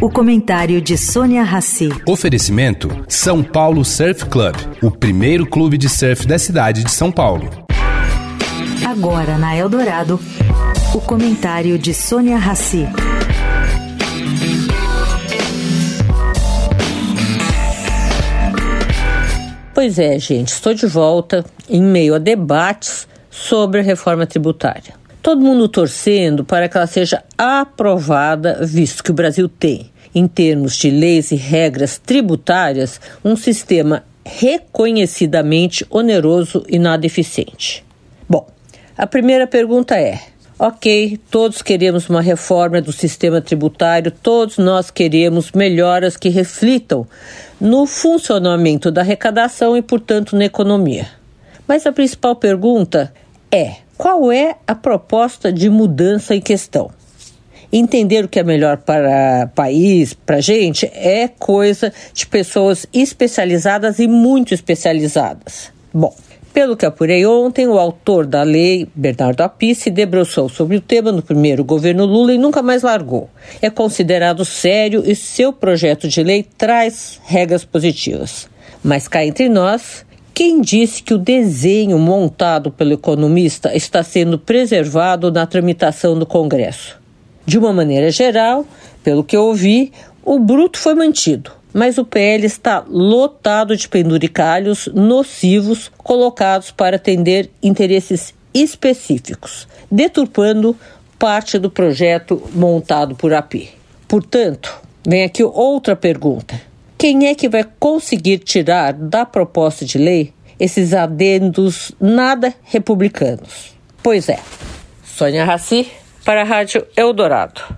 O comentário de Sônia Rassi. Oferecimento: São Paulo Surf Club, o primeiro clube de surf da cidade de São Paulo. Agora na Eldorado, o comentário de Sônia Rassi. Pois é, gente, estou de volta em meio a debates sobre a reforma tributária todo mundo torcendo para que ela seja aprovada, visto que o Brasil tem, em termos de leis e regras tributárias, um sistema reconhecidamente oneroso e nada eficiente. Bom, a primeira pergunta é: ok, todos queremos uma reforma do sistema tributário, todos nós queremos melhoras que reflitam no funcionamento da arrecadação e, portanto, na economia. Mas a principal pergunta é: qual é a proposta de mudança em questão? Entender o que é melhor para o país, para a gente, é coisa de pessoas especializadas e muito especializadas. Bom, pelo que apurei ontem, o autor da lei, Bernardo Appi, se debruçou sobre o tema no primeiro governo Lula e nunca mais largou. É considerado sério e seu projeto de lei traz regras positivas. Mas cá entre nós, quem disse que o desenho montado pelo economista está sendo preservado na tramitação do Congresso? De uma maneira geral, pelo que eu ouvi, o bruto foi mantido, mas o PL está lotado de penduricalhos nocivos colocados para atender interesses específicos, deturpando parte do projeto montado por AP. Portanto, vem aqui outra pergunta. Quem é que vai conseguir tirar da proposta de lei esses adendos nada republicanos? Pois é, Sônia Raci para a Rádio Eldorado.